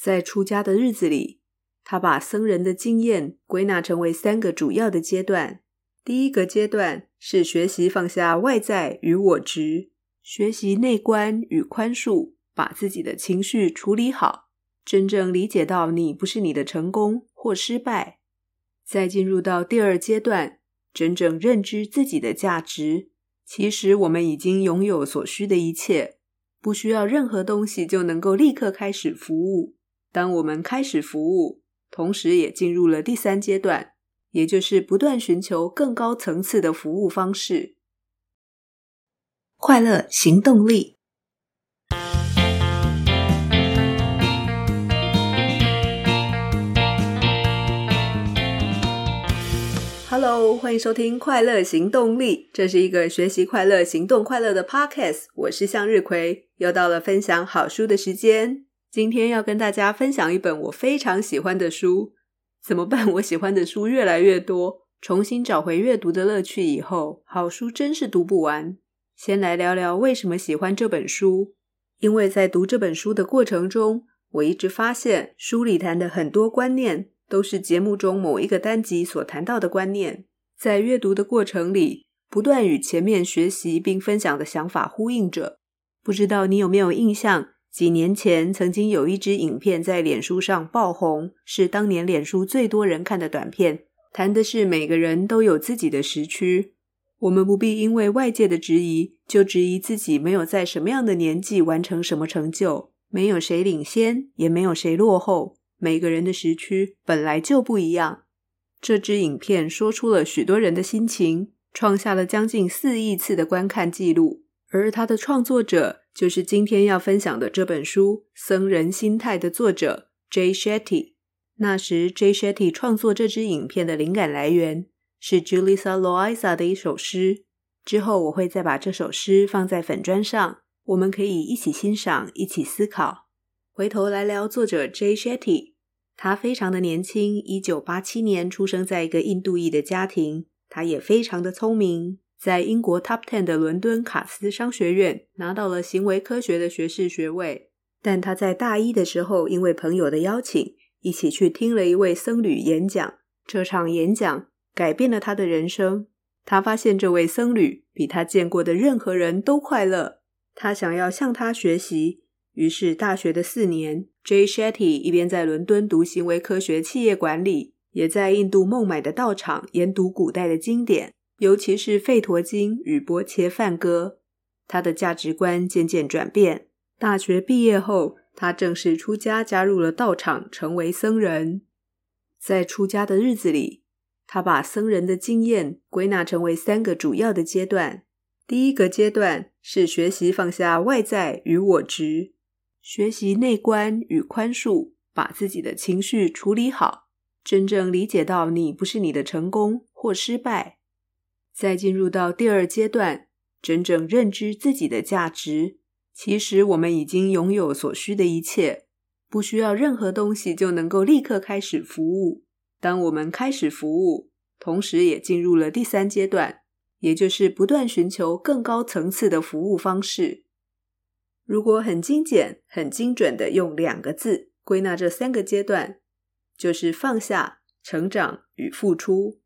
在出家的日子里，他把僧人的经验归纳成为三个主要的阶段。第一个阶段是学习放下外在与我执，学习内观与宽恕，把自己的情绪处理好，真正理解到你不是你的成功或失败。再进入到第二阶段，真正认知自己的价值。其实我们已经拥有所需的一切，不需要任何东西就能够立刻开始服务。当我们开始服务，同时也进入了第三阶段，也就是不断寻求更高层次的服务方式。快乐行动力。Hello，欢迎收听《快乐行动力》，这是一个学习快乐、行动快乐的 Podcast。我是向日葵，又到了分享好书的时间。今天要跟大家分享一本我非常喜欢的书。怎么办？我喜欢的书越来越多，重新找回阅读的乐趣以后，好书真是读不完。先来聊聊为什么喜欢这本书。因为在读这本书的过程中，我一直发现书里谈的很多观念，都是节目中某一个单集所谈到的观念，在阅读的过程里，不断与前面学习并分享的想法呼应着。不知道你有没有印象？几年前曾经有一支影片在脸书上爆红，是当年脸书最多人看的短片，谈的是每个人都有自己的时区，我们不必因为外界的质疑就质疑自己没有在什么样的年纪完成什么成就，没有谁领先，也没有谁落后。每个人的时区本来就不一样。这支影片说出了许多人的心情，创下了将近四亿次的观看记录。而他的创作者就是今天要分享的这本书《僧人心态》的作者 Jay Shetty。那时，Jay Shetty 创作这支影片的灵感来源是 Julissa Loiza 的一首诗。之后我会再把这首诗放在粉砖上，我们可以一起欣赏，一起思考。回头来聊作者 Jay Shetty，他非常的年轻，一九八七年出生在一个印度裔的家庭。他也非常的聪明，在英国 Top Ten 的伦敦卡斯商学院拿到了行为科学的学士学位。但他在大一的时候，因为朋友的邀请，一起去听了一位僧侣演讲。这场演讲改变了他的人生。他发现这位僧侣比他见过的任何人都快乐。他想要向他学习。于是，大学的四年，Jay Shetty 一边在伦敦读行为科学企业管理，也在印度孟买的道场研读古代的经典，尤其是《吠陀经》与《钵伽梵歌》。他的价值观渐渐转变。大学毕业后，他正式出家，加入了道场，成为僧人。在出家的日子里，他把僧人的经验归纳成为三个主要的阶段。第一个阶段是学习放下外在与我执。学习内观与宽恕，把自己的情绪处理好，真正理解到你不是你的成功或失败。再进入到第二阶段，真正认知自己的价值。其实我们已经拥有所需的一切，不需要任何东西就能够立刻开始服务。当我们开始服务，同时也进入了第三阶段，也就是不断寻求更高层次的服务方式。如果很精简、很精准的用两个字归纳这三个阶段，就是放下、成长与付出，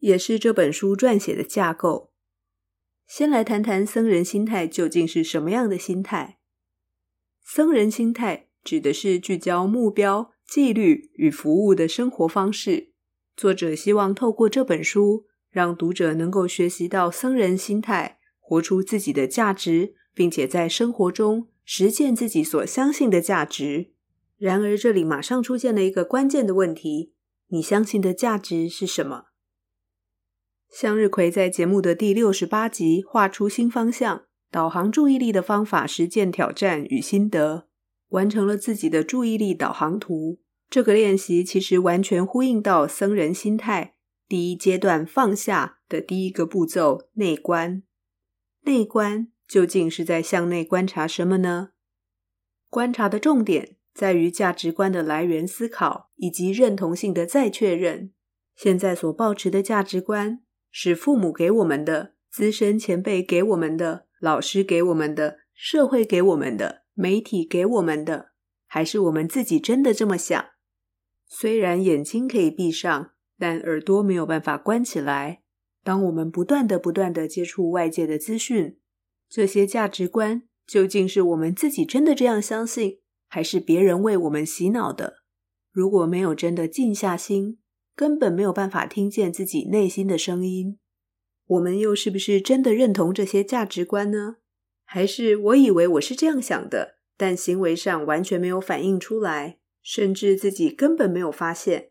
也是这本书撰写的架构。先来谈谈僧人心态究竟是什么样的心态？僧人心态指的是聚焦目标、纪律与服务的生活方式。作者希望透过这本书，让读者能够学习到僧人心态，活出自己的价值。并且在生活中实践自己所相信的价值。然而，这里马上出现了一个关键的问题：你相信的价值是什么？向日葵在节目的第六十八集画出新方向，导航注意力的方法实践挑战与心得，完成了自己的注意力导航图。这个练习其实完全呼应到僧人心态第一阶段放下的第一个步骤——内观。内观。究竟是在向内观察什么呢？观察的重点在于价值观的来源思考，以及认同性的再确认。现在所抱持的价值观是父母给我们的、资深前辈给我们的、老师给我们的、社会给我们的、媒体给我们的，还是我们自己真的这么想？虽然眼睛可以闭上，但耳朵没有办法关起来。当我们不断的、不断的接触外界的资讯，这些价值观究竟是我们自己真的这样相信，还是别人为我们洗脑的？如果没有真的静下心，根本没有办法听见自己内心的声音。我们又是不是真的认同这些价值观呢？还是我以为我是这样想的，但行为上完全没有反映出来，甚至自己根本没有发现？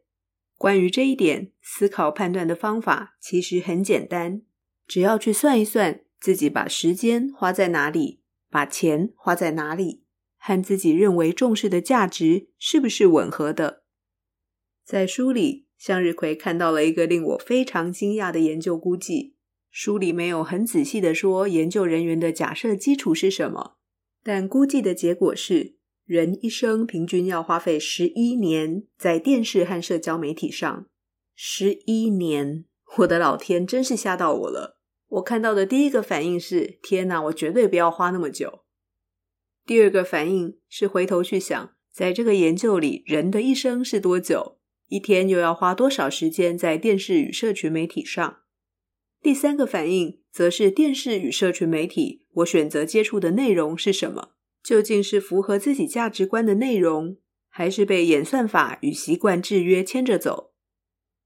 关于这一点，思考判断的方法其实很简单，只要去算一算自己把时间花在哪里，把钱花在哪里，和自己认为重视的价值是不是吻合的。在书里，向日葵看到了一个令我非常惊讶的研究估计。书里没有很仔细的说研究人员的假设基础是什么，但估计的结果是。人一生平均要花费十一年在电视和社交媒体上，十一年，我的老天，真是吓到我了！我看到的第一个反应是：天哪，我绝对不要花那么久。第二个反应是回头去想，在这个研究里，人的一生是多久？一天又要花多少时间在电视与社群媒体上？第三个反应则是电视与社群媒体，我选择接触的内容是什么？究竟是符合自己价值观的内容，还是被演算法与习惯制约牵着走？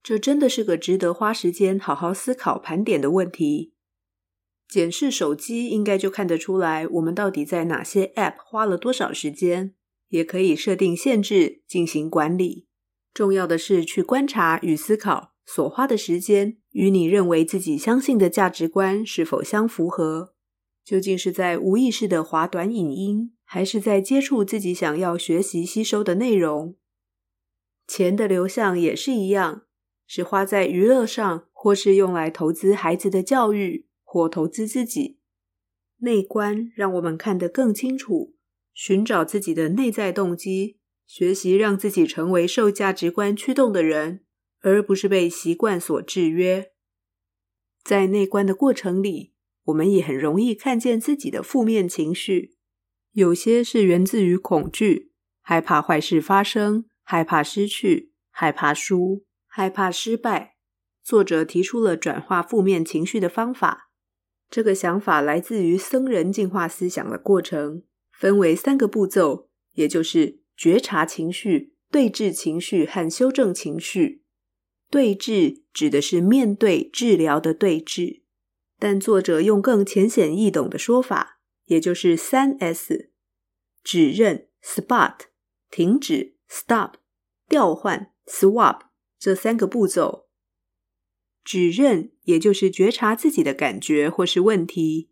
这真的是个值得花时间好好思考、盘点的问题。检视手机，应该就看得出来我们到底在哪些 App 花了多少时间，也可以设定限制进行管理。重要的是去观察与思考所花的时间与你认为自己相信的价值观是否相符合。究竟是在无意识的滑短影音，还是在接触自己想要学习吸收的内容？钱的流向也是一样，是花在娱乐上，或是用来投资孩子的教育，或投资自己。内观让我们看得更清楚，寻找自己的内在动机，学习让自己成为受价值观驱动的人，而不是被习惯所制约。在内观的过程里，我们也很容易看见自己的负面情绪，有些是源自于恐惧，害怕坏事发生，害怕失去，害怕输，害怕失败。作者提出了转化负面情绪的方法。这个想法来自于僧人净化思想的过程，分为三个步骤，也就是觉察情绪、对峙情绪和修正情绪。对峙指的是面对治疗的对峙。但作者用更浅显易懂的说法，也就是三 S：指认 （Spot）、停止 （Stop）、调换 （Swap） 这三个步骤。指认也就是觉察自己的感觉或是问题；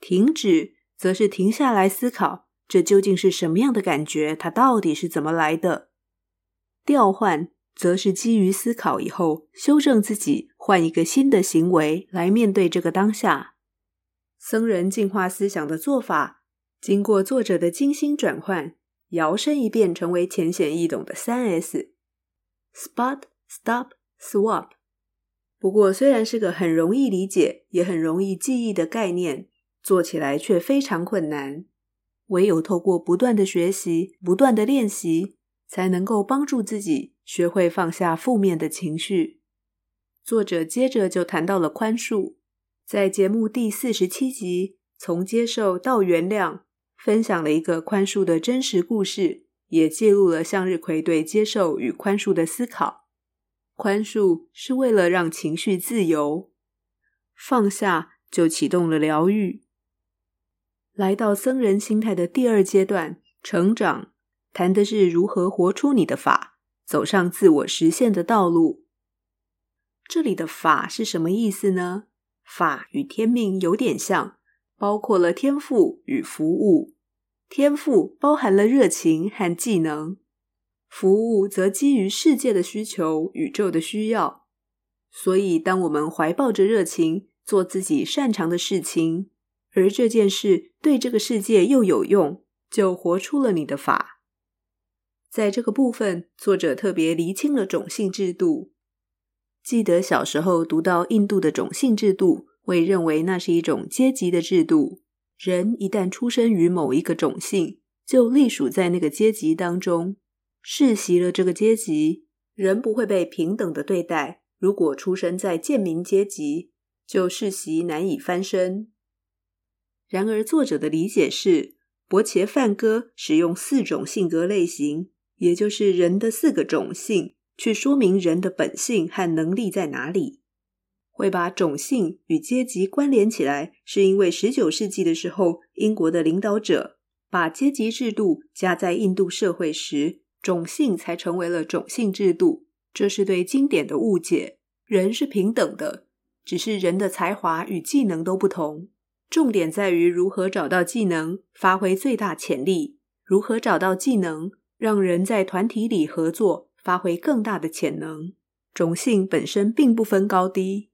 停止则是停下来思考，这究竟是什么样的感觉？它到底是怎么来的？调换。则是基于思考以后，修正自己，换一个新的行为来面对这个当下。僧人净化思想的做法，经过作者的精心转换，摇身一变成为浅显易懂的三 S：Spot、Stop、Swap。不过，虽然是个很容易理解，也很容易记忆的概念，做起来却非常困难。唯有透过不断的学习，不断的练习，才能够帮助自己。学会放下负面的情绪。作者接着就谈到了宽恕，在节目第四十七集《从接受到原谅》，分享了一个宽恕的真实故事，也记录了向日葵对接受与宽恕的思考。宽恕是为了让情绪自由，放下就启动了疗愈。来到僧人心态的第二阶段，成长，谈的是如何活出你的法。走上自我实现的道路。这里的法是什么意思呢？法与天命有点像，包括了天赋与服务。天赋包含了热情和技能，服务则基于世界的需求、宇宙的需要。所以，当我们怀抱着热情，做自己擅长的事情，而这件事对这个世界又有用，就活出了你的法。在这个部分，作者特别厘清了种姓制度。记得小时候读到印度的种姓制度，会认为那是一种阶级的制度。人一旦出生于某一个种姓，就隶属在那个阶级当中，世袭了这个阶级，人不会被平等的对待。如果出生在贱民阶级，就世袭难以翻身。然而，作者的理解是，伯切梵歌使用四种性格类型，也就是人的四个种性，去说明人的本性和能力在哪里。会把种姓与阶级关联起来，是因为十九世纪的时候，英国的领导者把阶级制度加在印度社会时，种姓才成为了种姓制度。这是对经典的误解。人是平等的，只是人的才华与技能都不同。重点在于如何找到技能，发挥最大潜力；如何找到技能，让人在团体里合作，发挥更大的潜能。种性本身并不分高低。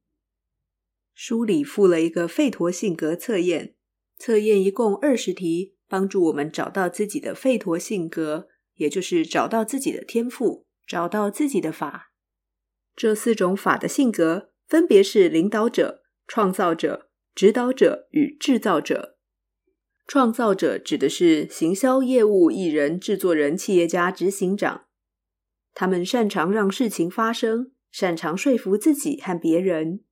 书里附了一个吠陀性格测验，测验一共二十题，帮助我们找到自己的吠陀性格，也就是找到自己的天赋，找到自己的法。这四种法的性格分别是领导者、创造者、指导者与制造者。创造者指的是行销业务、艺人、制作人、企业家、执行长，他们擅长让事情发生，擅长说服自己和别人。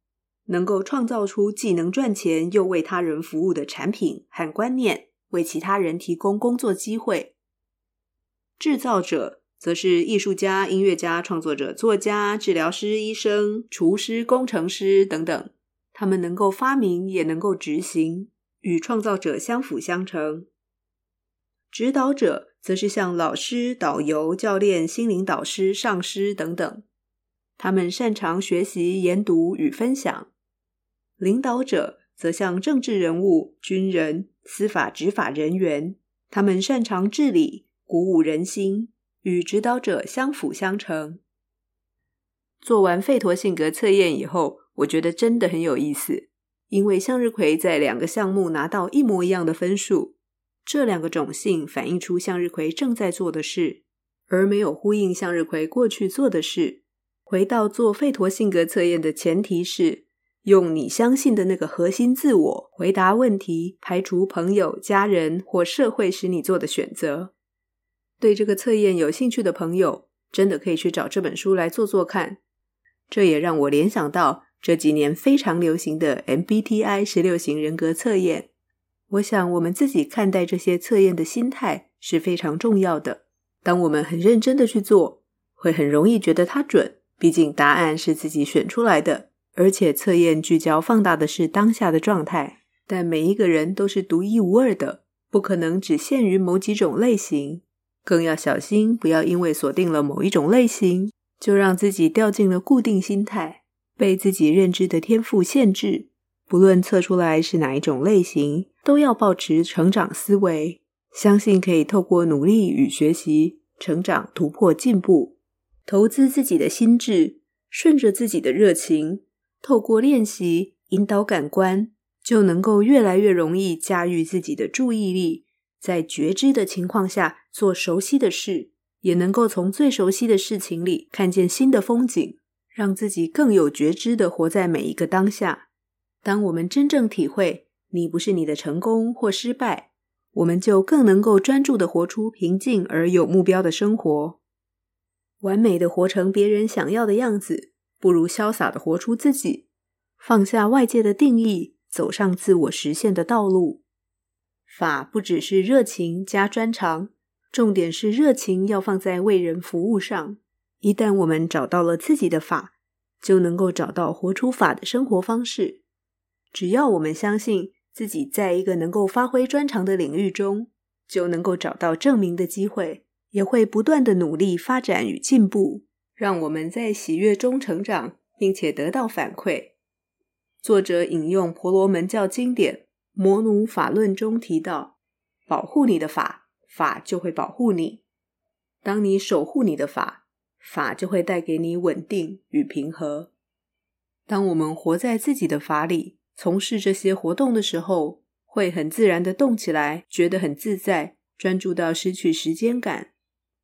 能够创造出既能赚钱又为他人服务的产品和观念，为其他人提供工作机会。制造者则是艺术家、音乐家、创作者、作家、治疗师、医生、厨师、工程师等等。他们能够发明，也能够执行，与创造者相辅相成。指导者则是像老师、导游、教练、心灵导师、上师等等。他们擅长学习、研读与分享。领导者则像政治人物、军人、司法执法人员，他们擅长治理、鼓舞人心，与指导者相辅相成。做完费陀性格测验以后，我觉得真的很有意思，因为向日葵在两个项目拿到一模一样的分数，这两个种性反映出向日葵正在做的事，而没有呼应向日葵过去做的事。回到做吠陀性格测验的前提是，用你相信的那个核心自我回答问题，排除朋友、家人或社会使你做的选择。对这个测验有兴趣的朋友，真的可以去找这本书来做做看。这也让我联想到这几年非常流行的 MBTI 十六型人格测验。我想，我们自己看待这些测验的心态是非常重要的。当我们很认真的去做，会很容易觉得它准，毕竟答案是自己选出来的。而且测验聚焦放大的是当下的状态，但每一个人都是独一无二的，不可能只限于某几种类型。更要小心，不要因为锁定了某一种类型，就让自己掉进了固定心态，被自己认知的天赋限制。不论测出来是哪一种类型，都要保持成长思维，相信可以透过努力与学习，成长、突破、进步，投资自己的心智，顺着自己的热情。透过练习引导感官，就能够越来越容易驾驭自己的注意力，在觉知的情况下做熟悉的事，也能够从最熟悉的事情里看见新的风景，让自己更有觉知的活在每一个当下。当我们真正体会你不是你的成功或失败，我们就更能够专注的活出平静而有目标的生活，完美的活成别人想要的样子。不如潇洒的活出自己，放下外界的定义，走上自我实现的道路。法不只是热情加专长，重点是热情要放在为人服务上。一旦我们找到了自己的法，就能够找到活出法的生活方式。只要我们相信自己在一个能够发挥专长的领域中，就能够找到证明的机会，也会不断的努力发展与进步。让我们在喜悦中成长，并且得到反馈。作者引用婆罗门教经典《摩奴法论》中提到：“保护你的法，法就会保护你。当你守护你的法，法就会带给你稳定与平和。当我们活在自己的法里，从事这些活动的时候，会很自然的动起来，觉得很自在，专注到失去时间感。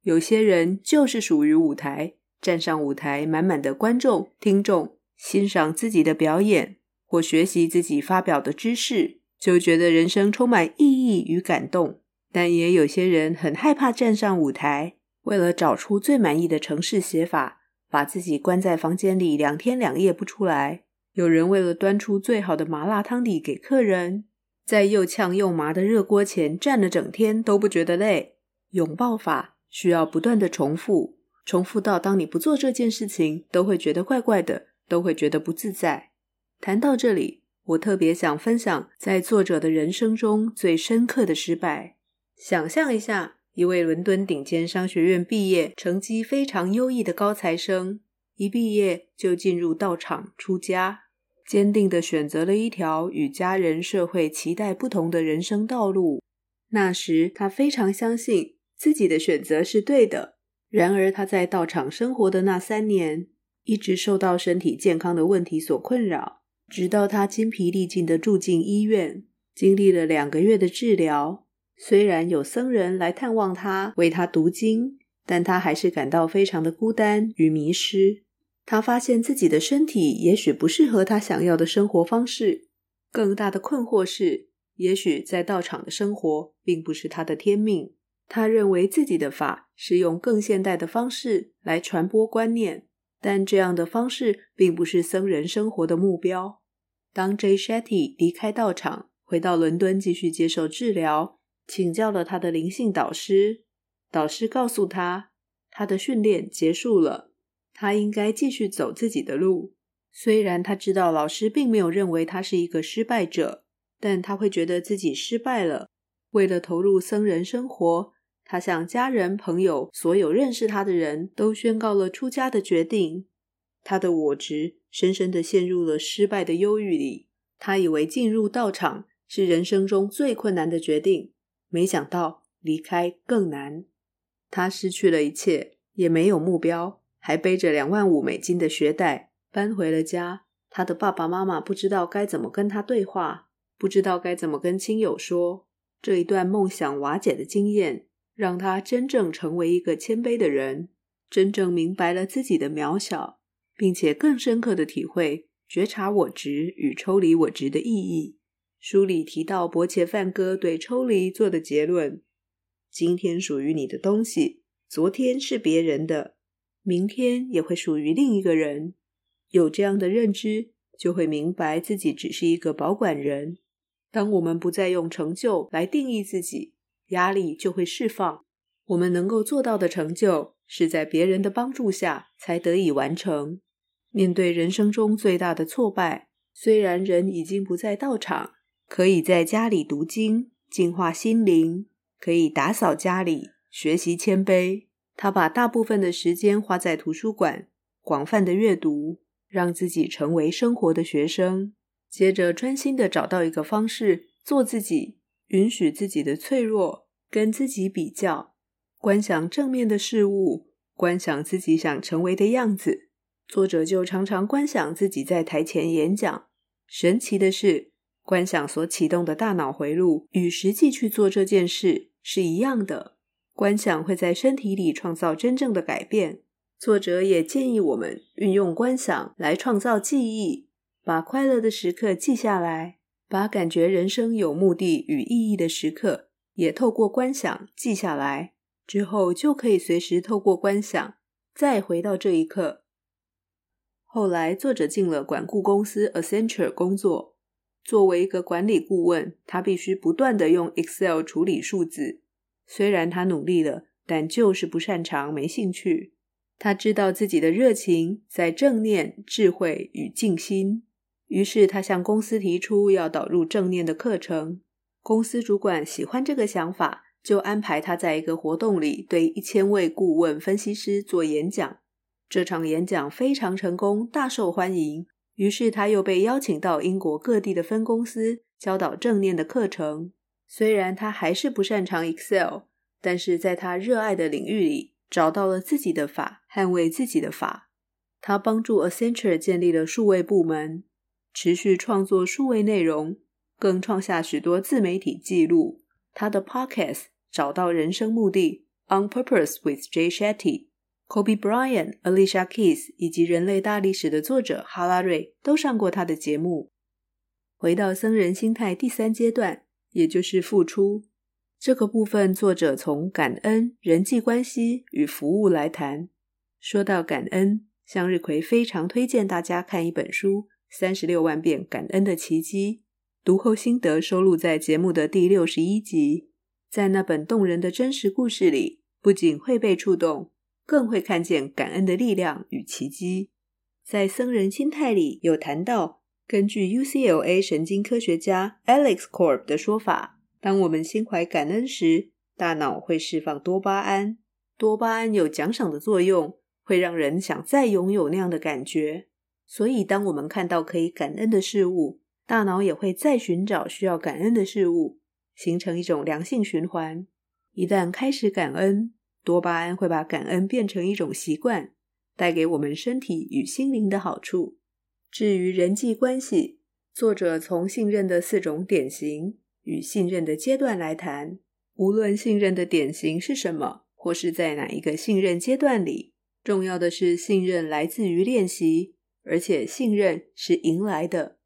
有些人就是属于舞台。”站上舞台，满满的观众、听众欣赏自己的表演，或学习自己发表的知识，就觉得人生充满意义与感动。但也有些人很害怕站上舞台，为了找出最满意的城市写法，把自己关在房间里两天两夜不出来。有人为了端出最好的麻辣汤底给客人，在又呛又麻的热锅前站了整天都不觉得累。拥抱法需要不断的重复，重复到当你不做这件事情，都会觉得怪怪的，都会觉得不自在。谈到这里，我特别想分享在作者的人生中最深刻的失败。想象一下，一位伦敦顶尖商学院毕业、成绩非常优异的高材生，一毕业就进入道场出家。坚定地选择了一条与家人、社会期待不同的人生道路。那时，他非常相信自己的选择是对的。然而，他在道场生活的那三年，一直受到身体健康的问题所困扰。直到他精疲力尽地住进医院，经历了两个月的治疗。虽然有僧人来探望他，为他读经，但他还是感到非常的孤单与迷失。他发现自己的身体也许不适合他想要的生活方式，更大的困惑是，也许在道场的生活并不是他的天命。他认为自己的法是用更现代的方式来传播观念，但这样的方式并不是僧人生活的目标。当 Jay Shetty 离开道场，回到伦敦继续接受治疗，请教了他的灵性导师，导师告诉他，他的训练结束了。他应该继续走自己的路，虽然他知道老师并没有认为他是一个失败者，但他会觉得自己失败了。为了投入僧人生活，他向家人、朋友、所有认识他的人都宣告了出家的决定。他的我执深深地陷入了失败的忧郁里。他以为进入道场是人生中最困难的决定，没想到离开更难。他失去了一切，也没有目标。还背着两万五美金的学贷搬回了家，他的爸爸妈妈不知道该怎么跟他对话，不知道该怎么跟亲友说。这一段梦想瓦解的经验，让他真正成为一个谦卑的人，真正明白了自己的渺小，并且更深刻的体会觉察我执与抽离我执的意义。书里提到伯切梵哥对抽离做的结论：今天属于你的东西，昨天是别人的。明天也会属于另一个人。有这样的认知，就会明白自己只是一个保管人。当我们不再用成就来定义自己，压力就会释放。我们能够做到的成就，是在别人的帮助下才得以完成。面对人生中最大的挫败，虽然人已经不在道场，可以在家里读经，净化心灵，可以打扫家里，学习谦卑。他把大部分的时间花在图书馆，广泛的阅读，让自己成为生活的学生。接着，专心的找到一个方式做自己，允许自己的脆弱，跟自己比较，观想正面的事物，观想自己想成为的样子。作者就常常观想自己在台前演讲。神奇的是，观想所启动的大脑回路与实际去做这件事是一样的。观想会在身体里创造真正的改变。作者也建议我们运用观想来创造记忆，把快乐的时刻记下来，把感觉人生有目的与意义的时刻也透过观想记下来，之后就可以随时透过观想再回到这一刻。后来，作者进了管顾公司 Accenture 工作，作为一个管理顾问，他必须不断地用 Excel 处理数字。虽然他努力了，但就是不擅长，没兴趣。他知道自己的热情在正念、智慧与静心，于是他向公司提出要导入正念的课程。公司主管喜欢这个想法，就安排他在一个活动里对一千位顾问分析师做演讲。这场演讲非常成功，大受欢迎。于是他又被邀请到英国各地的分公司教导正念的课程。虽然他还是不擅长 Excel，但是在他热爱的领域里找到了自己的法，捍卫自己的法。他帮助 Accenture 建立了数位部门，持续创作数位内容，更创下许多自媒体记录。他的 Podcast 找到人生目的 On Purpose with Jay Shetty Kobe Bryant、Alicia Keys 以及人类大历史的作者哈拉瑞都上过他的节目。回到僧人心态第三阶段。也就是付出，这个部分，作者从感恩、人际关系与服务来谈。说到感恩，向日葵非常推荐大家看一本书《三十六万遍感恩的奇迹》，读后心得收录在节目的第六十一集。在那本动人的真实故事里，不仅会被触动，更会看见感恩的力量与奇迹。在僧人心态里有谈到，根据 UCLA 神经科学家 Alex Korb 的说法。当我们心怀感恩时，大脑会释放多巴胺。多巴胺有奖赏的作用，会让人想再拥有那样的感觉。所以，当我们看到可以感恩的事物，大脑也会再寻找需要感恩的事物，形成一种良性循环。一旦开始感恩，多巴胺会把感恩变成一种习惯，带给我们身体与心灵的好处。至于人际关系，作者从信任的四种典型。与信任的阶段来谈，无论信任的典型是什么，或是在哪一个信任阶段里，重要的是信任来自于练习，而且信任是赢来的。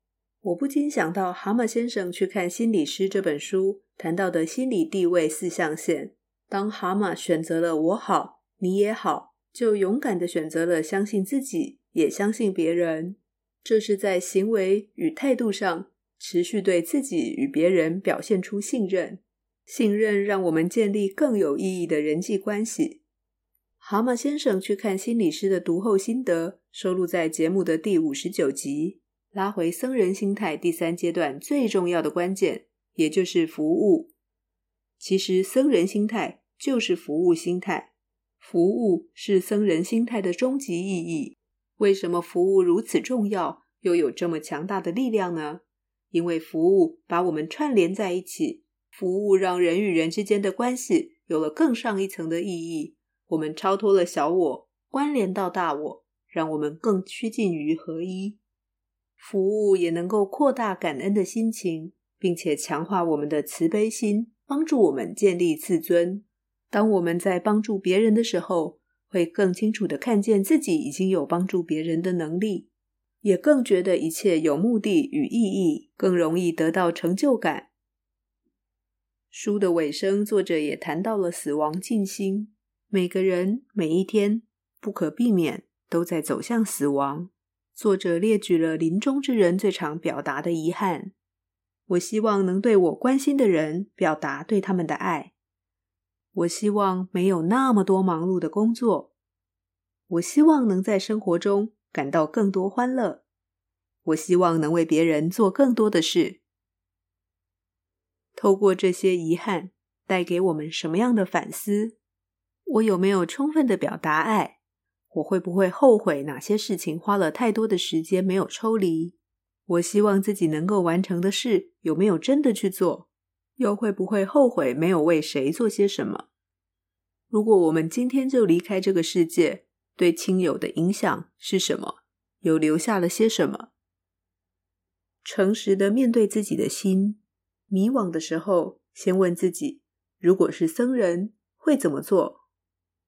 我不禁想到蛤蟆先生去看心理师这本书谈到的心理地位四象限。当蛤蟆选择了我好，你也好，就勇敢的选择了相信自己，也相信别人。这是在行为与态度上。持续对自己与别人表现出信任，信任让我们建立更有意义的人际关系。蛤蟆先生去看心理师的读后心得，收录在节目的第五十九集。拉回僧人心态第三阶段最重要的关键，也就是服务。其实僧人心态就是服务心态，服务是僧人心态的终极意义。为什么服务如此重要，又有这么强大的力量呢？因为服务把我们串联在一起，服务让人与人之间的关系有了更上一层的意义。我们超脱了小我，关联到大我，让我们更趋近于合一。服务也能够扩大感恩的心情，并且强化我们的慈悲心，帮助我们建立自尊。当我们在帮助别人的时候，会更清楚的看见自己已经有帮助别人的能力。也更觉得一切有目的与意义，更容易得到成就感。书的尾声，作者也谈到了死亡静心。每个人每一天不可避免都在走向死亡。作者列举了临终之人最常表达的遗憾：我希望能对我关心的人表达对他们的爱。我希望没有那么多忙碌的工作。我希望能在生活中。感到更多欢乐。我希望能为别人做更多的事。透过这些遗憾，带给我们什么样的反思？我有没有充分的表达爱？我会不会后悔哪些事情花了太多的时间没有抽离？我希望自己能够完成的事，有没有真的去做？又会不会后悔没有为谁做些什么？如果我们今天就离开这个世界，对亲友的影响是什么？又留下了些什么？诚实的面对自己的心，迷惘的时候，先问自己：如果是僧人，会怎么做？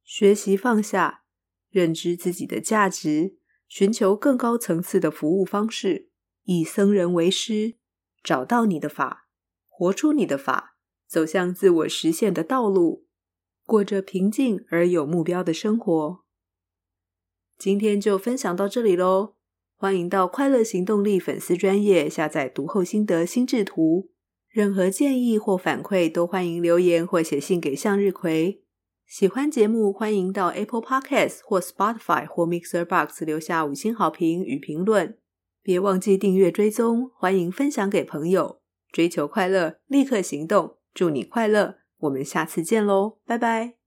学习放下，认知自己的价值，寻求更高层次的服务方式，以僧人为师，找到你的法，活出你的法，走向自我实现的道路，过着平静而有目标的生活。今天就分享到这里喽，欢迎到快乐行动力粉丝专页下载读后心得心智图。任何建议或反馈都欢迎留言或写信给向日葵。喜欢节目欢迎到 Apple Podcast 或 Spotify 或 Mixer Box 留下五星好评与评论。别忘记订阅追踪，欢迎分享给朋友。追求快乐，立刻行动，祝你快乐。我们下次见喽，拜拜。